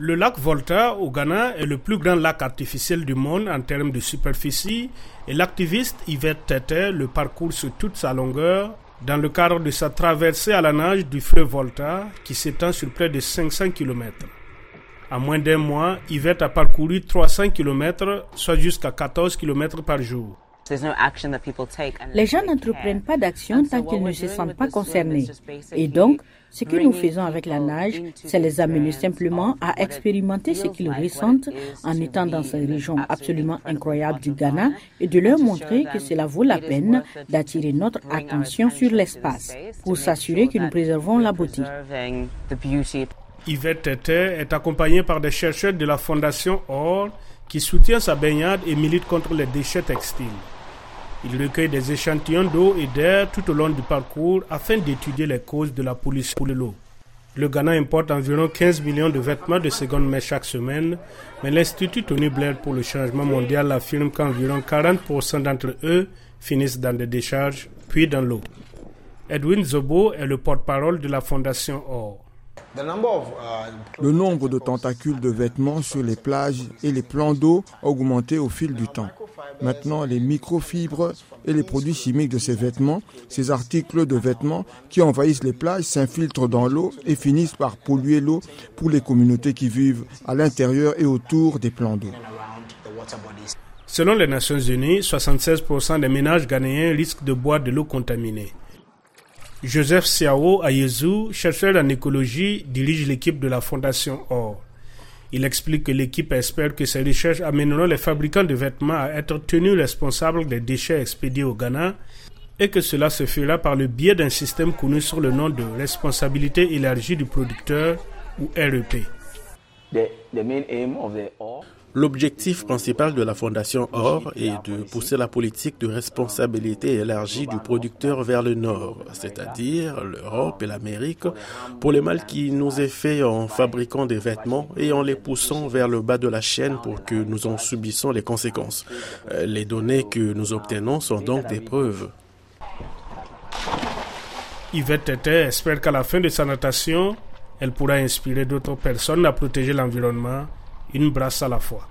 Le lac Volta au Ghana est le plus grand lac artificiel du monde en termes de superficie et l'activiste Yvette Tete le parcourt sur toute sa longueur dans le cadre de sa traversée à la nage du fleuve Volta qui s'étend sur près de 500 km. En moins d'un mois, Yvette a parcouru 300 km, soit jusqu'à 14 km par jour. Les gens n'entreprennent pas d'action tant qu'ils ne se sentent pas concernés. Et donc, ce que nous faisons avec la nage, c'est les amener simplement à expérimenter ce qu'ils ressentent en étant dans cette région absolument incroyable du Ghana et de leur montrer que cela vaut la peine d'attirer notre attention sur l'espace pour s'assurer que nous préservons la beauté. Yvette Tete est accompagnée par des chercheurs de la Fondation OR qui soutient sa baignade et milite contre les déchets textiles. Il recueille des échantillons d'eau et d'air tout au long du parcours afin d'étudier les causes de la pollution de l'eau. Le Ghana importe environ 15 millions de vêtements de seconde main chaque semaine, mais l'Institut Tony Blair pour le changement mondial affirme qu'environ 40% d'entre eux finissent dans des décharges, puis dans l'eau. Edwin Zobo est le porte-parole de la Fondation OR. Le nombre de tentacules de vêtements sur les plages et les plans d'eau a augmenté au fil du temps. Maintenant, les microfibres et les produits chimiques de ces vêtements, ces articles de vêtements qui envahissent les plages, s'infiltrent dans l'eau et finissent par polluer l'eau pour les communautés qui vivent à l'intérieur et autour des plans d'eau. Selon les Nations Unies, 76% des ménages ghanéens risquent de boire de l'eau contaminée. Joseph Siao Ayezu, chercheur en écologie, dirige l'équipe de la Fondation OR. Il explique que l'équipe espère que ces recherches amèneront les fabricants de vêtements à être tenus responsables des déchets expédiés au Ghana et que cela se fera par le biais d'un système connu sous le nom de responsabilité élargie du producteur ou REP. L'objectif principal de la Fondation OR est de pousser la politique de responsabilité élargie du producteur vers le nord, c'est-à-dire l'Europe et l'Amérique, pour le mal qui nous est fait en fabriquant des vêtements et en les poussant vers le bas de la chaîne pour que nous en subissons les conséquences. Euh, les données que nous obtenons sont donc des preuves. Yvette Tete espère qu'à la fin de sa natation, elle pourra inspirer d'autres personnes à protéger l'environnement une brasse à la fois.